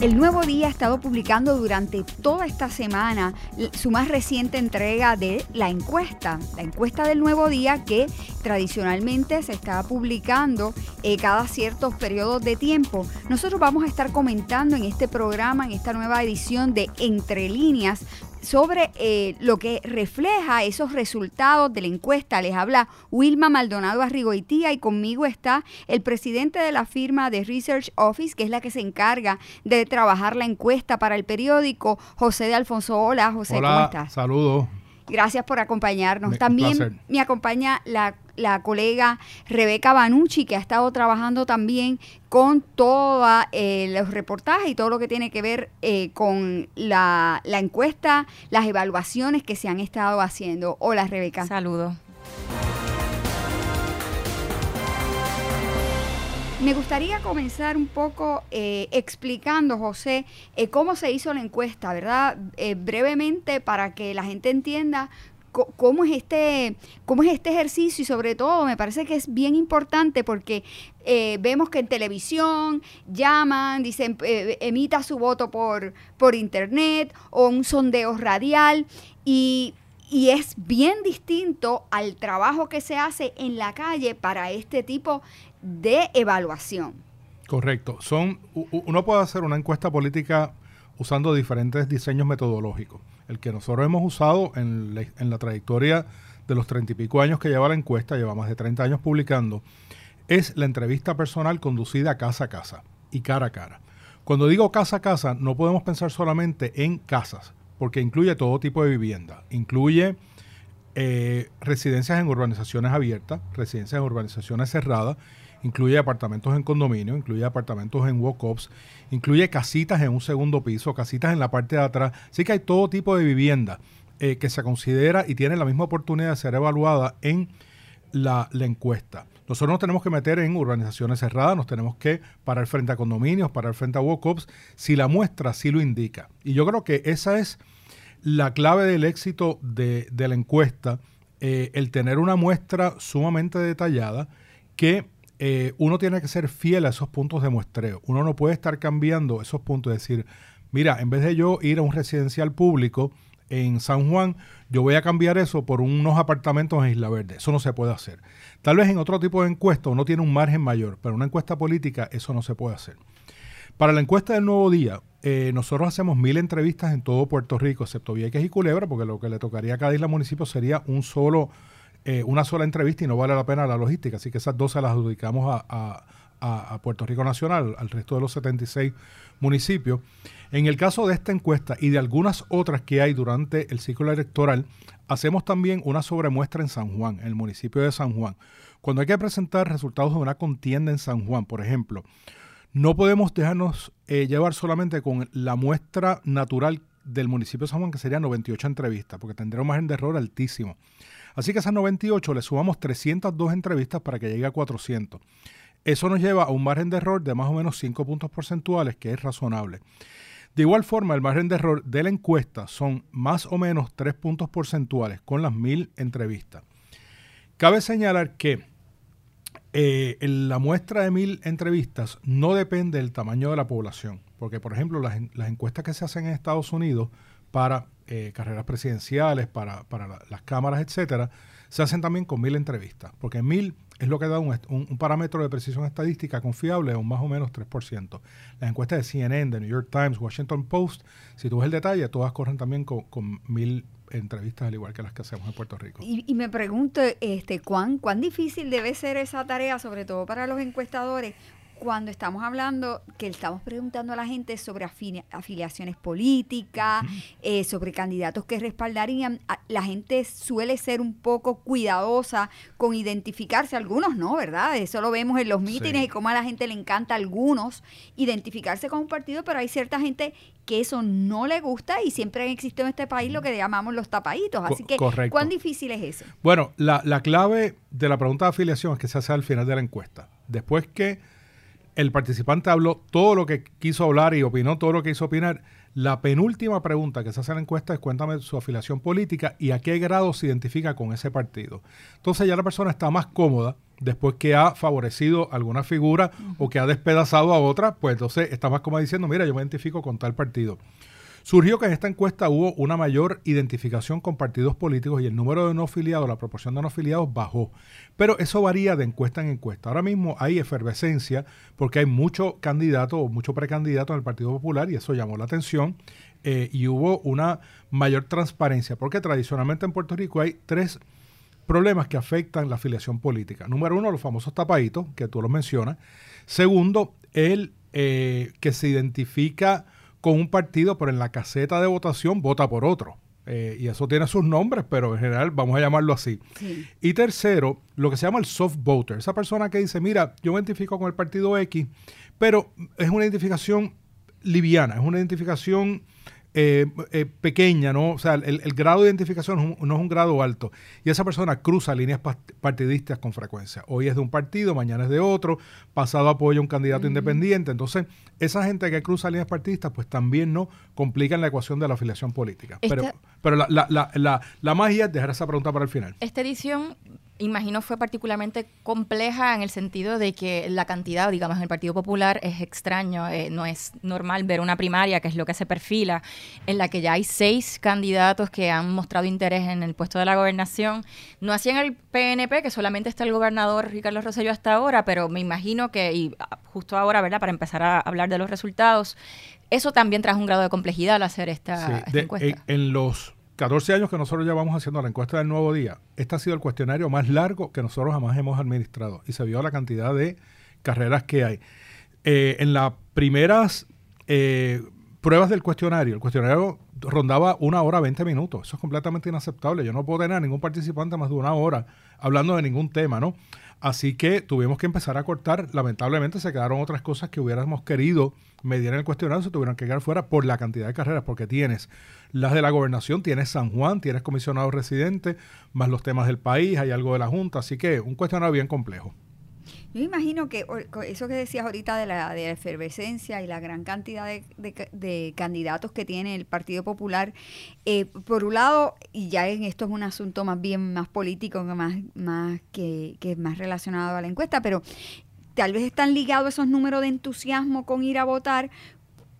El Nuevo Día ha estado publicando durante toda esta semana su más reciente entrega de la encuesta, la encuesta del Nuevo Día que tradicionalmente se está publicando eh, cada ciertos periodos de tiempo. Nosotros vamos a estar comentando en este programa, en esta nueva edición de Entre Líneas, sobre eh, lo que refleja esos resultados de la encuesta. Les habla Wilma Maldonado Arrigoitía y conmigo está el presidente de la firma de Research Office, que es la que se encarga de trabajar la encuesta para el periódico, José de Alfonso. Hola, José, ¿cómo estás? Saludos. Gracias por acompañarnos. También me acompaña la, colega Rebeca Banucci, que ha estado trabajando también con todos eh, los reportajes y todo lo que tiene que ver eh, con la, la encuesta, las evaluaciones que se han estado haciendo. Hola, Rebeca. Saludos. Me gustaría comenzar un poco eh, explicando, José, eh, cómo se hizo la encuesta, ¿verdad? Eh, brevemente para que la gente entienda cómo es este cómo es este ejercicio y sobre todo me parece que es bien importante porque vemos que en televisión llaman dicen emita su voto por por internet o un sondeo radial y y es bien distinto al trabajo que se hace en la calle para este tipo de evaluación. Correcto. Son, uno puede hacer una encuesta política usando diferentes diseños metodológicos. El que nosotros hemos usado en la, trayectoria de los treinta y pico años que lleva la encuesta, lleva más de 30 años publicando, es la entrevista personal conducida casa a casa y cara a cara. Cuando digo casa a casa, no podemos pensar solamente en casas, porque incluye todo tipo de vivienda. Incluye eh, residencias en urbanizaciones abiertas, residencias en urbanizaciones cerradas incluye apartamentos en condominio, incluye apartamentos en walk-ups, incluye casitas en un segundo piso, casitas en la parte de atrás. Así que hay todo tipo de vivienda eh, que se considera y tiene la misma oportunidad de ser evaluada en la, encuesta. Nosotros nos tenemos que meter en urbanizaciones cerradas, nos tenemos que parar frente a condominios, parar frente a walk-ups, si la muestra sí lo indica. Y yo creo que esa es la clave del éxito de, la encuesta, eh, el tener una muestra sumamente detallada que eh, uno tiene que ser fiel a esos puntos de muestreo. Uno no puede estar cambiando esos puntos, es decir, mira, en vez de yo ir a un residencial público en San Juan, yo voy a cambiar eso por unos apartamentos en Isla Verde. Eso no se puede hacer. Tal vez en otro tipo de encuesta uno tiene un margen mayor, pero en una encuesta política eso no se puede hacer. Para la encuesta del nuevo día, eh, nosotros hacemos mil entrevistas en todo Puerto Rico, excepto Vieques y Culebra, porque lo que le tocaría a cada isla municipio sería un solo eh, una sola entrevista y no vale la pena la logística. Así que esas dos se las adjudicamos a, Puerto Rico Nacional, al resto de los 76 municipios. En el caso de esta encuesta y de algunas otras que hay durante el ciclo electoral, hacemos también una sobremuestra en San Juan, en el municipio de San Juan. Cuando hay que presentar resultados de una contienda en San Juan, por ejemplo, no podemos dejarnos eh, llevar solamente con la muestra natural del municipio de San Juan, que sería 98 entrevistas, porque tendría un margen de error altísimo. Así que esas 98 le sumamos 302 entrevistas para que llegue a 400. Eso nos lleva a un margen de error de más o menos 5 puntos porcentuales, que es razonable. De igual forma, el margen de error de la encuesta son más o menos 3 puntos porcentuales con las 1000 entrevistas. Cabe señalar que eh, la muestra de 1000 entrevistas no depende del tamaño de la población, porque por ejemplo las encuestas que se hacen en Estados Unidos para eh, carreras presidenciales, para, las cámaras, etcétera, se hacen también con mil entrevistas, porque mil es lo que da un, parámetro de precisión estadística confiable de un más o menos 3%. Las encuestas de CNN, de New York Times, Washington Post, si tú ves el detalle, todas corren también con, mil entrevistas al igual que las que hacemos en Puerto Rico. Y, me pregunto, este, ¿cuán, ¿cuán difícil debe ser esa tarea, sobre todo para los encuestadores? Cuando estamos hablando, que estamos preguntando a la gente sobre afiliaciones políticas, eh, sobre candidatos que respaldarían, la gente suele ser un poco cuidadosa con identificarse, algunos no, ¿verdad? Eso lo vemos en los mítines y cómo a la gente le encanta a algunos identificarse con un partido, pero hay cierta gente que eso no le gusta y siempre han existido en este país lo que llamamos los tapaditos. Así que, ¿cuán difícil es eso? Bueno, la, la clave de la pregunta de afiliación es que se hace al final de la encuesta. Después que el participante habló todo lo que quiso hablar y opinó todo lo que quiso opinar. La penúltima pregunta que se hace en la encuesta es cuéntame su afiliación política y a qué grado se identifica con ese partido. Entonces ya la persona está más cómoda después que ha favorecido alguna figura o que ha despedazado a otra, pues entonces está más cómoda diciendo, mira, yo me identifico con tal partido. Surgió que en esta encuesta hubo una mayor identificación con partidos políticos y el número de no afiliados, la proporción de no afiliados bajó. Pero eso varía de encuesta en encuesta. Ahora mismo hay efervescencia porque hay mucho candidato o mucho precandidato en el Partido Popular y eso llamó la atención. Eh, y hubo una mayor transparencia porque tradicionalmente en Puerto Rico hay tres problemas que afectan la afiliación política. Número uno, los famosos tapaditos, que tú los mencionas. Segundo, el eh, que se identifica con un partido, pero en la caseta de votación vota por otro. Eh, y eso tiene sus nombres, pero en general vamos a llamarlo así. Y tercero, lo que se llama el soft voter, esa persona que dice, mira, yo me identifico con el partido X, pero es una identificación liviana, es una identificación eh, eh, pequeña, ¿no? O sea, el, grado de identificación no es un grado alto. Y esa persona cruza líneas partidistas con frecuencia. Hoy es de un partido, mañana es de otro, pasado apoya a un candidato independiente. Entonces, esa gente que cruza líneas partidistas, pues también no complican la ecuación de la afiliación política. pero pero la, la, la, la magia es dejar esa pregunta para el final. Esta edición imagino fue particularmente compleja en el sentido de que la cantidad, digamos, en el Partido Popular es extraño, eh, no es normal ver una primaria, que es lo que se perfila, en la que ya hay seis candidatos que han mostrado interés en el puesto de la gobernación. No hacían el PNP, que solamente está el gobernador Ricardo Rosselló hasta ahora, pero me imagino que, y ah, justo ahora, ¿verdad?, para empezar a hablar de los resultados, eso también trajo un grado de complejidad al hacer esta, encuesta. en los 14 años que nosotros llevamos haciendo la encuesta del nuevo día, este ha sido el cuestionario más largo que nosotros jamás hemos administrado y se vio la cantidad de carreras que hay. Eh, en las primeras eh, pruebas del cuestionario, el cuestionario rondaba una hora 20 minutos. Eso es completamente inaceptable. Yo no puedo tener a ningún participante más de una hora hablando de ningún tema, ¿no? Así que tuvimos que empezar a cortar. Lamentablemente se quedaron otras cosas que hubiéramos querido medir en el cuestionario, se tuvieron que quedar fuera por la cantidad de carreras, porque tienes las de la gobernación, tienes San Juan, tienes comisionado residente, más los temas del país, hay algo de la Junta, así que un cuestionario bien complejo. Yo imagino que eso que decías ahorita de la, de efervescencia y la gran cantidad de, candidatos que tiene el Partido Popular, eh, por un lado, y ya en esto es un asunto más bien más político, más, más que, que más relacionado a la encuesta, pero tal vez están ligados esos números de entusiasmo con ir a votar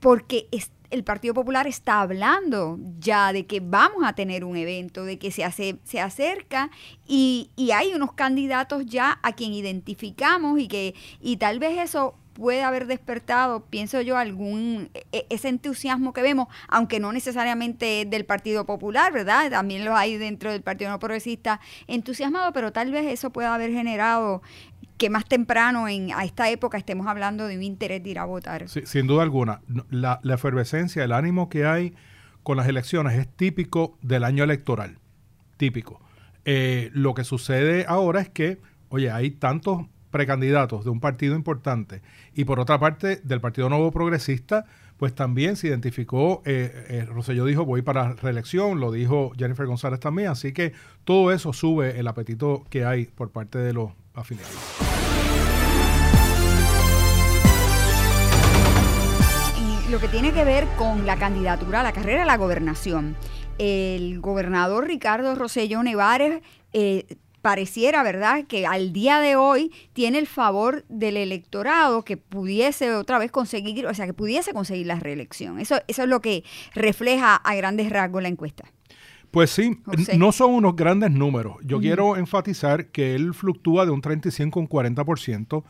porque es, el Partido Popular está hablando ya de que vamos a tener un evento, de que se, hace, se acerca y, y, hay unos candidatos ya a quien identificamos y que y tal vez eso puede haber despertado, pienso yo, algún e, e, ese entusiasmo que vemos, aunque no necesariamente del Partido Popular, ¿verdad? También lo hay dentro del Partido No Progresista entusiasmado, pero tal vez eso pueda haber generado que más temprano en, a esta época estemos hablando de un interés de ir a votar. sin duda alguna. La, efervescencia, el ánimo que hay con las elecciones es típico del año electoral. Típico. Eh, lo que sucede ahora es que, oye, hay tantos precandidatos de un partido importante y por otra parte del Partido Nuevo Progresista, pues también se identificó, eh, eh dijo voy para reelección, lo dijo Jennifer González también, así que todo eso sube el apetito que hay por parte de los afiliados. lo que tiene que ver con la candidatura a la carrera de la gobernación. El gobernador Ricardo Rosselló Nevares eh, pareciera, ¿verdad?, que al día de hoy tiene el favor del electorado que pudiese otra vez conseguir, o sea, que pudiese conseguir la reelección. Eso es lo que refleja a grandes rasgos la encuesta. Pues sí, no son unos grandes números. Yo quiero enfatizar que él fluctúa de un 35 a un 40%.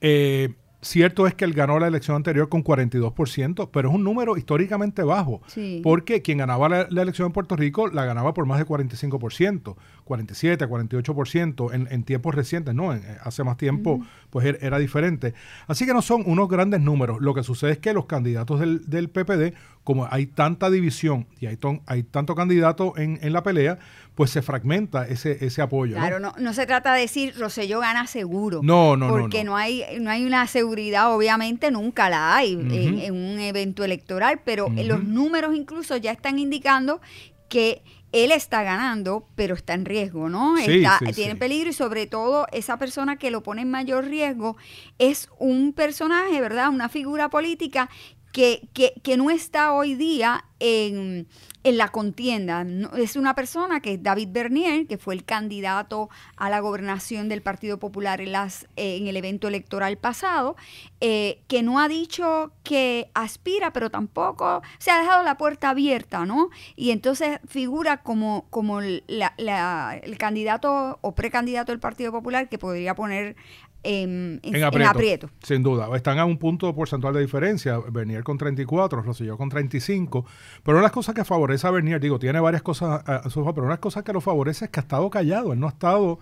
Eh, Cierto es que él ganó la elección anterior con 42%, pero es un número históricamente bajo, porque quien ganaba la, elección en Puerto Rico la ganaba por más de 45%, 47, 48% en, en tiempos recientes, ¿no? hace más tiempo, pues er, era diferente. Así que no son unos grandes números. Lo que sucede es que los candidatos del, del PPD, como hay tanta división y hay, hay tanto candidato en, en la pelea, pues se fragmenta ese, ese apoyo. Claro, ¿no? No, se trata de decir Rosselló gana seguro. No, no, no. Porque no, hay, no hay una seguridad, obviamente nunca la hay en, un evento electoral, pero los números incluso ya están indicando que él está ganando, pero está en riesgo, ¿no? Sí, está, sí, tiene sí. peligro y sobre todo esa persona que lo pone en mayor riesgo es un personaje, ¿verdad? Una figura política que, que, no está hoy día en, en la contienda. Es una persona que es David Bernier, que fue el candidato a la gobernación del Partido Popular en, las, en el evento electoral pasado, eh, que no ha dicho que aspira, pero tampoco se ha dejado la puerta abierta, ¿no? Y entonces figura como, como la- el candidato o precandidato del Partido Popular que podría poner en, En en aprieto, aprieto. Sin duda. Están a un punto porcentual de diferencia. Bernier con 34, Rosselló con 35. Pero una de las cosas que favorece a Bernier, digo, tiene varias cosas a, a su favor, pero una de las cosas que lo favorece es que ha estado callado. Él no ha estado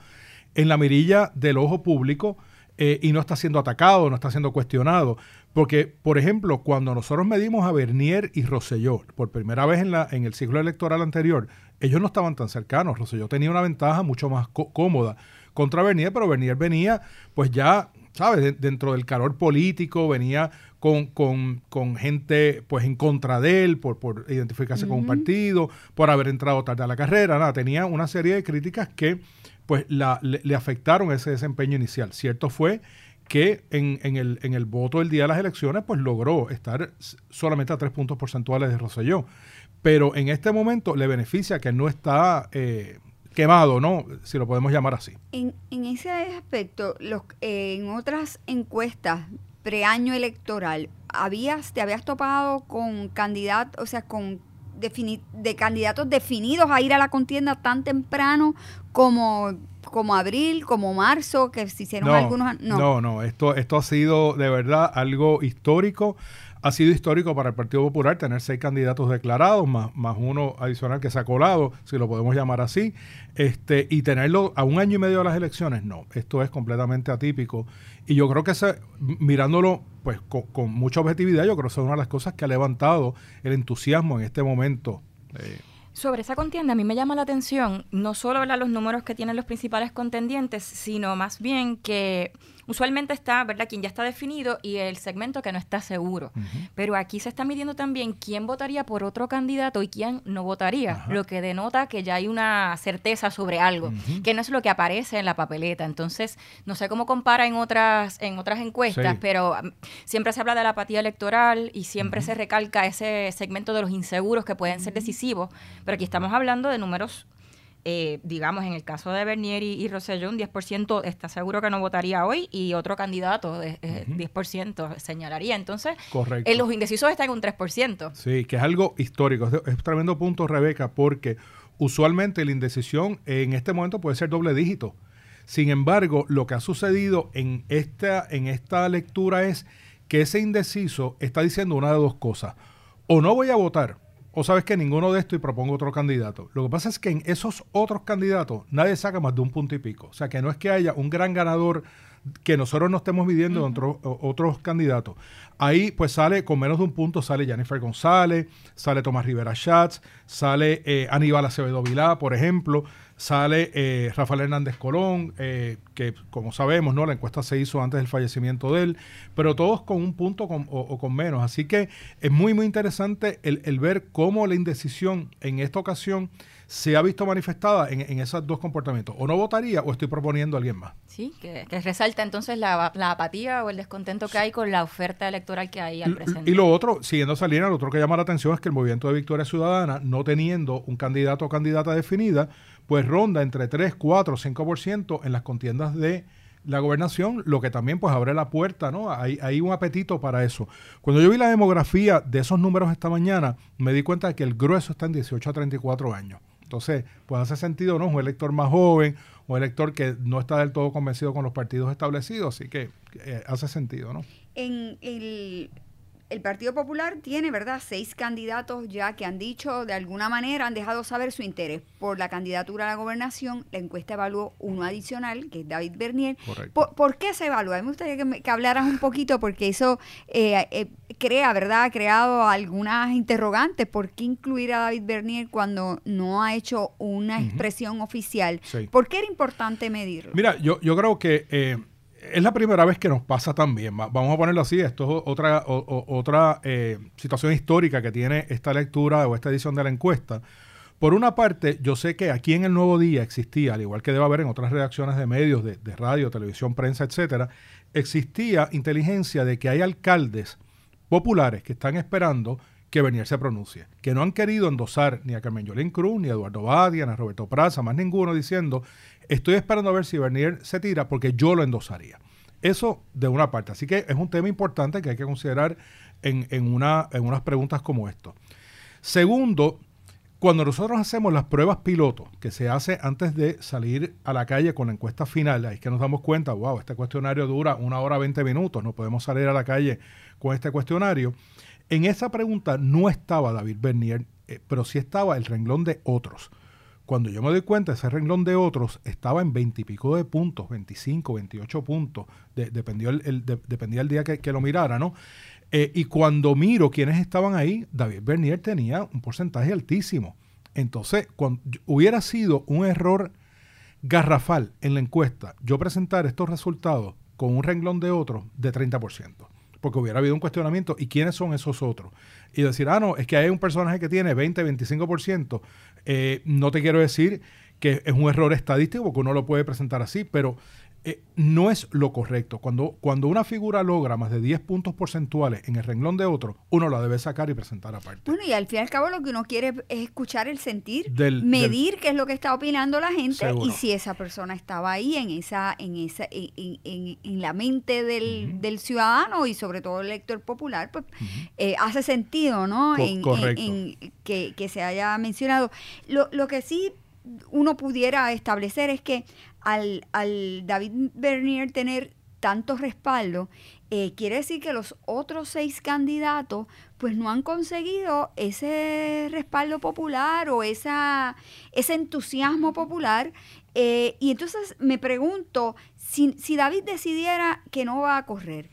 en la mirilla del ojo público eh, y no está siendo atacado, no está siendo cuestionado. Porque, por ejemplo, cuando nosotros medimos a Bernier y Rosselló por primera vez en, la, en el ciclo electoral anterior, ellos no estaban tan cercanos. Rosselló tenía una ventaja mucho más có- cómoda contra Bernier, pero Bernier venía, pues ya, ¿sabes? De- dentro del calor político, venía con, con- con gente, pues en contra de él, por, por identificarse con un partido, por haber entrado tarde a la carrera, nada, tenía una serie de críticas que, pues, la- le, le afectaron ese desempeño inicial. Cierto fue que en, en el, en el voto del día de las elecciones, pues logró estar solamente a tres puntos porcentuales de Rosselló. Pero en este momento le beneficia que no está eh, quemado, ¿no? Si lo podemos llamar así. En, en ese aspecto, los, eh, en otras encuestas preaño electoral, habías, te habías topado con candidatos, o sea, con defini- de candidatos definidos a ir a la contienda tan temprano como, como abril, como marzo, que se hicieron algunos. an- No, no, no, esto, esto ha sido de verdad algo histórico. Ha sido histórico para el Partido Popular tener seis candidatos declarados, más, más uno adicional que se ha colado, si lo podemos llamar así, este, y tenerlo a un año y medio de las elecciones, no, esto es completamente atípico. Y yo creo que ese, mirándolo pues con, con mucha objetividad, yo creo que es una de las cosas que ha levantado el entusiasmo en este momento. Eh, Sobre esa contienda, a mí me llama la atención no solo ¿verdad? los números que tienen los principales contendientes, sino más bien que usualmente está, ¿verdad?, quien ya está definido y el segmento que no está seguro. Pero aquí se está midiendo también quién votaría por otro candidato y quién no votaría, Ajá. lo que denota que ya hay una certeza sobre algo, que no es lo que aparece en la papeleta. Entonces, no sé cómo compara en otras, en otras encuestas, Sí. pero um, siempre se habla de la apatía electoral y siempre se recalca ese segmento de los inseguros que pueden ser decisivos, pero aquí estamos hablando de números, eh, digamos, en el caso de Bernier y, y Rosselló, un 10% está seguro que no votaría hoy y otro candidato, de, eh, 10% señalaría. Entonces, Correcto. eh, los indecisos están en un 3%. Sí, que es algo histórico. Es, es tremendo punto, Rebeca, porque usualmente la indecisión en este momento puede ser doble dígito. Sin embargo, lo que ha sucedido en esta, en esta lectura es que ese indeciso está diciendo una de dos cosas. O no voy a votar, o sabes que ninguno de estos y propongo otro candidato. Lo que pasa es que en esos otros candidatos nadie saca más de un punto y pico. O sea, que no es que haya un gran ganador que nosotros no estemos midiendo en otros- o- otros candidatos. Ahí pues sale con menos de un punto, sale Jennifer González, sale Tomás Rivera Schatz, sale eh, Aníbal Acevedo Vilá, por ejemplo, sale eh, Rafael Hernández Colón, eh, que como sabemos, ¿no? La encuesta se hizo antes del fallecimiento de él, pero todos con un punto con- o, o con menos. Así que es muy, muy interesante el, el ver cómo la indecisión en esta ocasión se ha visto manifestada en, en esos dos comportamientos. O no votaría o estoy proponiendo a alguien más. Sí, que, que resalta entonces la, la apatía o el descontento que hay con la oferta electoral que hay al presente. Y lo otro, siguiendo esa línea, lo otro que llama la atención es que el movimiento de Victoria Ciudadana, no teniendo un candidato o candidata definida, pues ronda entre 3, 4, 5% en las contiendas de la gobernación, lo que también pues abre la puerta, ¿no? Hay, hay un apetito para eso. Cuando yo vi la demografía de esos números esta mañana, me di cuenta de que el grueso está en 18 a 34 años. Entonces, pues hace sentido, ¿no? Un elector más joven, un elector que no está del todo convencido con los partidos establecidos, así que eh, hace sentido, ¿no? En el, el Partido Popular tiene, ¿verdad?, seis candidatos ya que han dicho, de alguna manera, han dejado saber su interés por la candidatura a la gobernación. La encuesta evaluó uno adicional, que es David Bernier. ¿Por, por qué se evalúa? Me gustaría que, me- que hablaras un poquito, porque eso eh, eh, crea, ¿verdad?, ha creado algunas interrogantes. ¿Por qué incluir a David Bernier cuando no ha hecho una expresión oficial? Sí. ¿Por qué era importante medirlo? Mira, yo, yo creo que eh, es la primera vez que nos pasa también. Va- Vamos a ponerlo así. Esto es otra, otra eh, situación histórica que tiene esta lectura o esta edición de la encuesta. Por una parte, yo sé que aquí en el Nuevo Día existía, al igual que debe haber en otras redacciones de medios, de, de radio, televisión, prensa, etcétera, existía inteligencia de que hay alcaldes populares que están esperando que Bernier se pronuncie, que no han querido endosar ni a Carmen Yolín Cruz, ni a Eduardo Badia, ni a Roberto Praza, más ninguno, diciendo, estoy esperando a ver si Bernier se tira porque yo lo endosaría. Eso de una parte. Así que es un tema importante que hay que considerar en, en, una, en unas preguntas como esto. Segundo, cuando nosotros hacemos las pruebas piloto, que se hace antes de salir a la calle con la encuesta final, ahí es que nos damos cuenta, wow, este cuestionario dura una hora 20 minutos, no podemos salir a la calle con este cuestionario. En esa pregunta no estaba David Bernier, eh, pero sí estaba el renglón de otros. Cuando yo me doy cuenta, ese renglón de otros estaba en 20 y pico de puntos, 25, 28 puntos, dependió el, dependía el día que, que lo mirara, ¿no? Eh, y cuando miro quiénes estaban ahí, David Bernier tenía un porcentaje altísimo. Entonces, cuando, hubiera sido un error garrafal en la encuesta yo presentar estos resultados con un renglón de otros de 30%, porque hubiera habido un cuestionamiento, ¿y quiénes son esos otros? Y decir, ah, no, es que hay un personaje que tiene 20, 25%, eh, no te quiero decir que es un error estadístico, porque uno lo puede presentar así, pero eh, no es lo correcto. Cuando, cuando una figura logra más de 10 puntos porcentuales en el renglón de otro, uno la debe sacar y presentar aparte. Bueno, y al fin y al cabo lo que uno quiere es escuchar el sentir, medir qué es lo que está opinando la gente y si esa persona estaba ahí en esa, en esa, en, en, la mente del, del, ciudadano y sobre todo el elector popular, pues eh, hace sentido, ¿no? en, que, que se haya mencionado. Lo, lo que sí uno pudiera establecer es que al, al David Bernier tener tanto respaldo, eh, quiere decir que los otros seis candidatos pues no han conseguido ese respaldo popular o esa, ese entusiasmo popular. Eh, y entonces me pregunto, si, si David decidiera que no va a correr,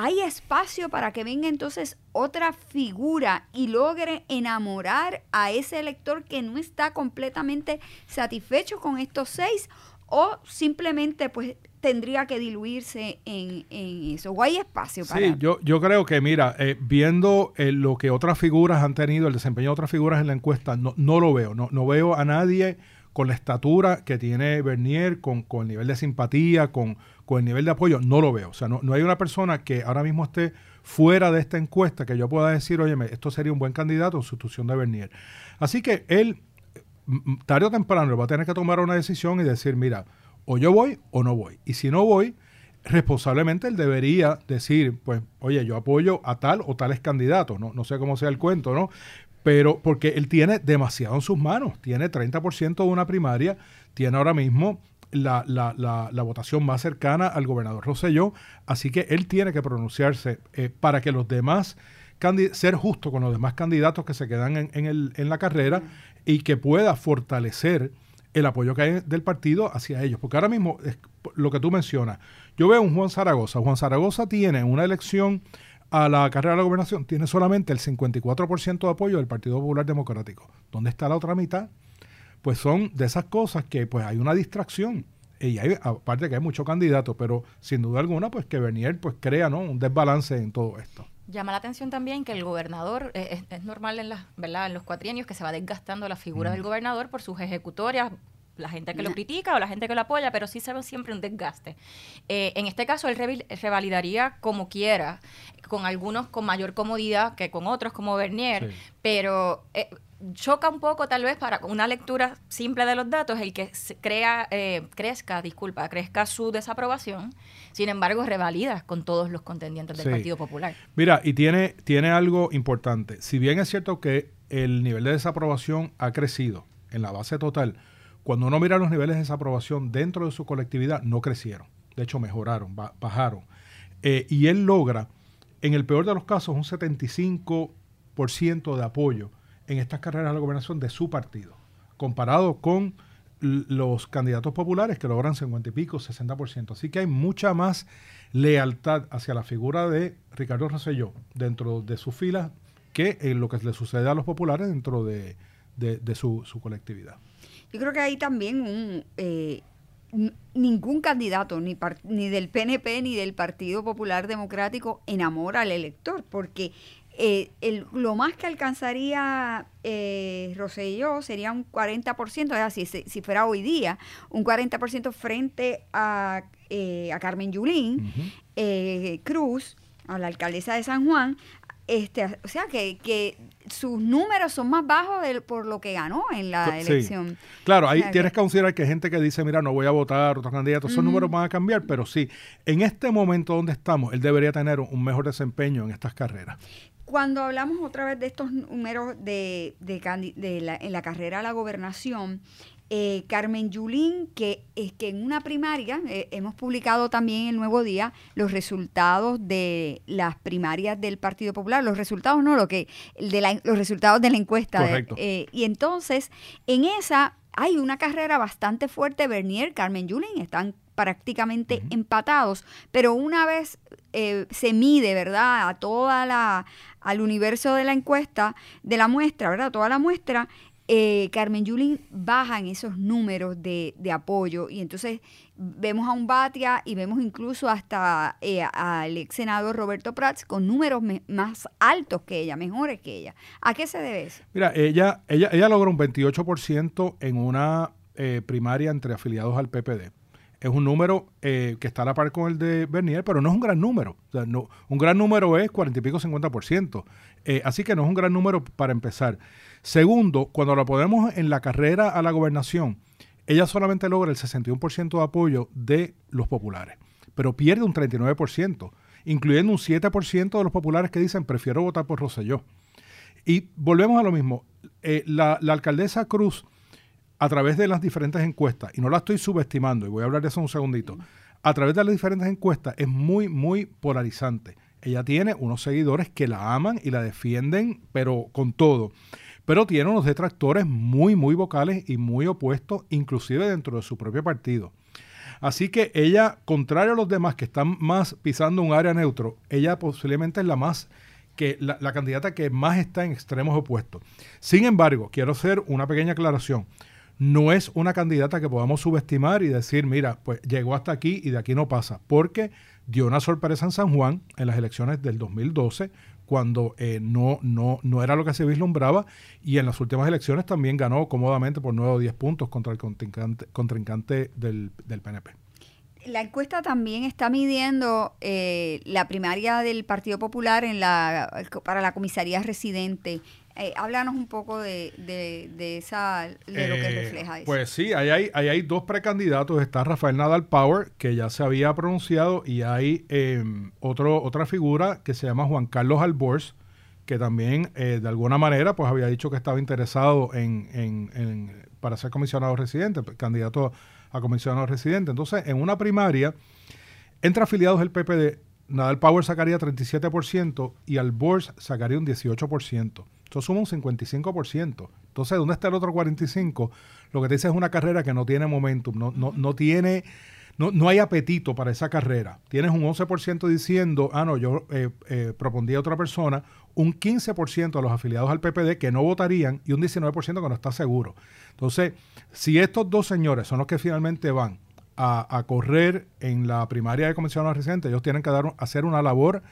¿hay espacio para que venga entonces otra figura y logre enamorar a ese elector que no está completamente satisfecho con estos seis? o simplemente pues tendría que diluirse en, eso. ¿O hay espacio para Sí, yo, yo creo que, mira, eh, viendo eh, lo que otras figuras han tenido, el desempeño de otras figuras en la encuesta, no, no lo veo. No, no veo a nadie con la estatura que tiene Bernier, con, con el nivel de simpatía, con, con, el nivel de apoyo. No lo veo. O sea, no, no hay una persona que ahora mismo esté fuera de esta encuesta que yo pueda decir, oye, esto sería un buen candidato en sustitución de Bernier. Así que él tarde o temprano va a tener que tomar una decisión y decir, mira, o yo voy o no voy. Y si no voy, responsablemente él debería decir, pues, oye, yo apoyo a tal o tales candidatos, no, no sé cómo sea el cuento, ¿no? Pero porque él tiene demasiado en sus manos, tiene 30% de una primaria, tiene ahora mismo la, la, la, votación más cercana al gobernador Rosselló, así que él tiene que pronunciarse eh, para que los demás ser justo con los demás candidatos que se quedan en, el, en la carrera y que pueda fortalecer el apoyo que hay del partido hacia ellos. Porque ahora mismo, lo que tú mencionas, yo veo un Juan Zaragoza. Juan Zaragoza tiene una elección a la carrera de la gobernación, tiene solamente el 54% de apoyo del Partido Popular Democrático. ¿Dónde está la otra mitad? Pues son de esas cosas que pues hay una distracción. Y hay, aparte que hay muchos candidatos, pero sin duda alguna, pues que Bernier pues crea ¿no? un desbalance en todo esto. Llama la atención también que el gobernador, eh, es, normal en, las, ¿verdad? en los cuatrienios que se va desgastando la figura del gobernador por sus ejecutorias, la gente que lo critica o la gente que lo apoya, pero sí se ve siempre un desgaste. Eh, en este caso, él revalidaría como quiera, con algunos con mayor comodidad que con otros como Bernier, pero eh, choca un poco tal vez para una lectura simple de los datos el que crea, eh, crezca, disculpa, crezca su desaprobación, sin embargo revalida con todos los contendientes del Partido Popular. Mira, y tiene, tiene algo importante, si bien es cierto que el nivel de desaprobación ha crecido en la base total, cuando uno mira los niveles de desaprobación dentro de su colectividad, no crecieron, de hecho mejoraron, bajaron. Eh, y él logra, en el peor de los casos, un 75% de apoyo en estas carreras a la gobernación de su partido, comparado con los candidatos populares que logran 50 y pico, 60%. Así que hay mucha más lealtad hacia la figura de Ricardo Rosselló dentro de sus filas que en lo que le sucede a los populares dentro de, su, colectividad. Yo creo que hay también un... Eh, ningún candidato, ni, ni del PNP ni del Partido Popular Democrático, enamora al elector, porque eh, el, lo más que alcanzaría eh, Rosselló sería un 40%, es así, si, si fuera hoy día, un 40% frente a, eh, a Carmen Yulín eh, Cruz, a la alcaldesa de San Juan, este, o sea que, que sus números son más bajos de, por lo que ganó en la Sí. elección. Claro, ahí O sea, tienes que- considerar que hay gente que dice, mira, no voy a votar, otros candidatos, esos números van a cambiar, pero sí, en este momento donde estamos, él debería tener un mejor desempeño en estas carreras. Cuando hablamos otra vez de estos números de, de, de la, en la carrera a la gobernación, eh, Carmen Yulín, que es que en una primaria, eh, hemos publicado también el Nuevo Día los resultados de las primarias del Partido Popular, los resultados no, lo que, de la- los resultados de la encuesta. de- Correcto. eh, y entonces, en esa hay una carrera bastante fuerte, Bernier, Carmen Yulín, están prácticamente empatados, pero una vez eh, se mide, ¿verdad?, a toda la, al universo de la encuesta, de la muestra, ¿verdad?, toda la muestra, eh, Carmen Yulín baja en esos números de, de apoyo y entonces vemos a un Batia y vemos incluso hasta eh, al ex senador Roberto Prats con números me- más altos que ella, mejores que ella. ¿A qué se debe eso? Mira, ella, ella, ella logró un 28% en una eh, primaria entre afiliados al PPD. Es un número eh, que está a la par con el de Bernier, pero no es un gran número. O sea, no, un gran número es 40 y pico, 50%. Eh, así que no es un gran número para empezar. Segundo, cuando la ponemos en la carrera a la gobernación, ella solamente logra el 61% de apoyo de los populares, pero pierde un 39%, incluyendo un 7% de los populares que dicen prefiero votar por Rosselló. Y volvemos a lo mismo. Eh, la alcaldesa Cruz, a través de las diferentes encuestas, y no la estoy subestimando, y voy a hablar de eso un segundito, a través de las diferentes encuestas es muy, muy polarizante. Ella tiene unos seguidores que la aman y la defienden, pero con todo. Pero tiene unos detractores muy, muy vocales y muy opuestos, inclusive dentro de su propio partido. Así que ella, contrario a los demás que están más pisando un área neutro, ella posiblemente es la más que la, la candidata que más está en extremos opuestos. Sin embargo, quiero hacer una pequeña aclaración. No es una candidata que podamos subestimar y decir, mira, pues llegó hasta aquí y de aquí no pasa, porque dio una sorpresa en San Juan en las elecciones del 2012, cuando eh, no, no, no era lo que se vislumbraba, y en las últimas elecciones también ganó cómodamente por 9 o 10 puntos contra el contrincante, del, del PNP. La encuesta también está midiendo eh, la primaria del Partido Popular en la, para la comisaría residente. Eh, háblanos un poco de, de, de esa, de lo que Eh, refleja eso. Pues sí, ahí hay, ahí hay dos precandidatos. Está Rafael Nadal Power, que ya se había pronunciado, y hay eh, otro, otra figura que se llama Juan Carlos Alborz, que también eh, de alguna manera pues había dicho que estaba interesado en, en- en- para ser comisionado residente, candidato a comisionado residente. Entonces, en una primaria, entre afiliados del PPD, Nadal Power sacaría 37% y Alborz sacaría un 18%. Eso suma un 55%. Entonces, ¿dónde está el otro 45%? Lo que te dice es una carrera que no tiene momentum, no, no, no tiene, no, no hay apetito para esa carrera. Tienes un 11% diciendo, ah, no, yo eh, eh, propondría a otra persona, un 15% de los afiliados al PPD que no votarían y un 19% que no está seguro. Entonces, si estos dos señores son los que finalmente van a, a correr en la primaria de comisionados residentes, ellos tienen que dar, hacer una labor,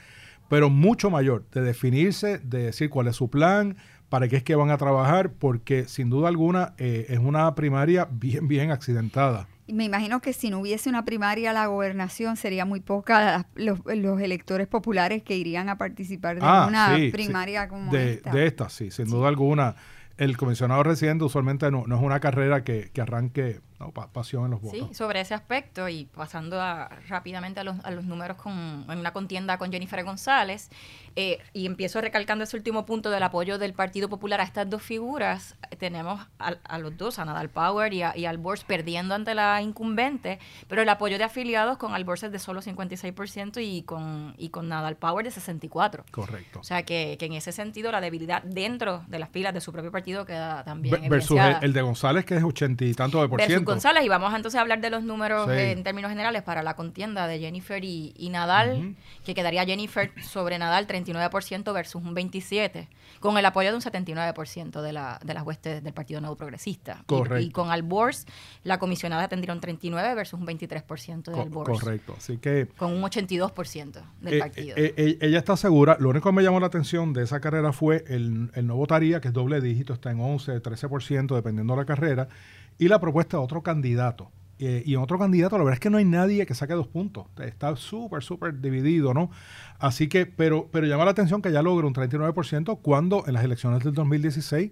pero mucho mayor, de definirse, de decir cuál es su plan, para qué es que van a trabajar, porque sin duda alguna eh, es una primaria bien, bien accidentada. Me imagino que si no hubiese una primaria la gobernación, sería muy poca los, los electores populares que irían a participar de Ah, una sí, sí. primaria como de, esta. de esta, sí, sin duda alguna. El comisionado residente usualmente no, no es una carrera que, que arranque no, pa- pasión en los votos. Sí, sobre ese aspecto y pasando a- rápidamente a los, a los números con, en una contienda con Jennifer González, eh, y empiezo recalcando ese último punto del apoyo del Partido Popular a estas dos figuras, tenemos a, a los dos, a Nadal Power y, a, y al Borges perdiendo ante la incumbente, pero el apoyo de afiliados con Alborz es de solo 56% y con, y con Nadal Power de 64%. Correcto. O sea que, que en ese sentido la debilidad dentro de las filas de su propio partido queda también Ver- versus el, el de González, que es ochenta y tanto de por ciento. González, y vamos entonces a hablar de los números en términos generales para la contienda de Jennifer y, Nadal, que quedaría Jennifer sobre Nadal 39% versus un 27%, con el apoyo de un 79% de, la, de las huestes del Partido Nuevo Progresista. Correcto. Y, con Albors, la comisionada tendría un 39% versus un 23% de Albors. Correcto, así que... Con un 82% del eh, partido. Eh, eh, ella está segura, lo único que me llamó la atención de esa carrera fue el, el no votaría, que es doble dígito, está en 11, 13%, dependiendo de la carrera, y la propuesta de otro candidato. Eh, y en otro candidato, la verdad es que no hay nadie que saque dos puntos. Está súper, súper dividido, ¿no? Así que, pero, pero llama la atención que ya logra un 39% cuando en las elecciones del 2016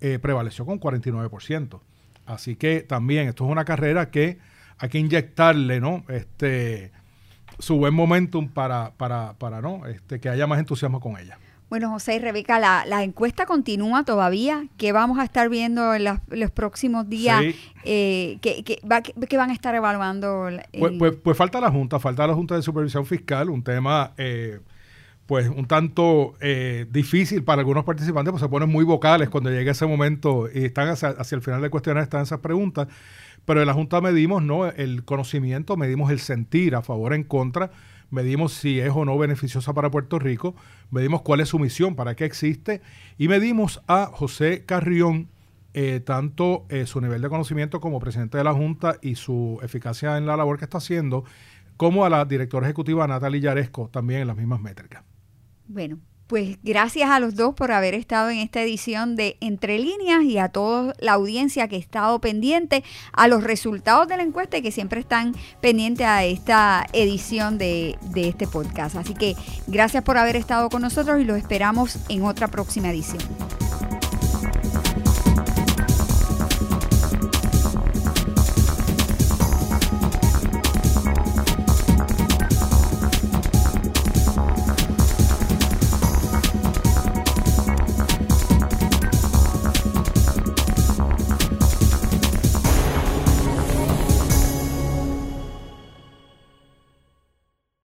eh, prevaleció con 49%. Así que también esto es una carrera que hay que inyectarle, ¿no? Este, su buen momentum para, para, para ¿no? Este, que haya más entusiasmo con ella. Bueno, José y Rebeca, la, encuesta continúa todavía. ¿Qué vamos a estar viendo en los próximos días? Eh, ¿qué, van a estar evaluando? Pues, pues, pues, falta la Junta, falta la Junta de Supervisión Fiscal, un tema eh, pues un tanto eh, difícil para algunos participantes, pues se ponen muy vocales cuando llega ese momento y están hacia, hacia el final del cuestionario, están esas preguntas. Pero en la Junta medimos no el conocimiento, medimos el sentir a favor, en contra medimos si es o no beneficiosa para Puerto Rico, medimos cuál es su misión, para qué existe, y medimos a José Carrión, eh, tanto eh, su nivel de conocimiento como presidente de la Junta y su eficacia en la labor que está haciendo, como a la directora ejecutiva Natalia Yaresco, también en las mismas métricas. Bueno, pues gracias a los dos por haber estado en esta edición de Entre Líneas y a toda la audiencia que ha estado pendiente a los resultados de la encuesta y que siempre están pendientes a esta edición de, de este podcast. Así que gracias por haber estado con nosotros y los esperamos en otra próxima edición.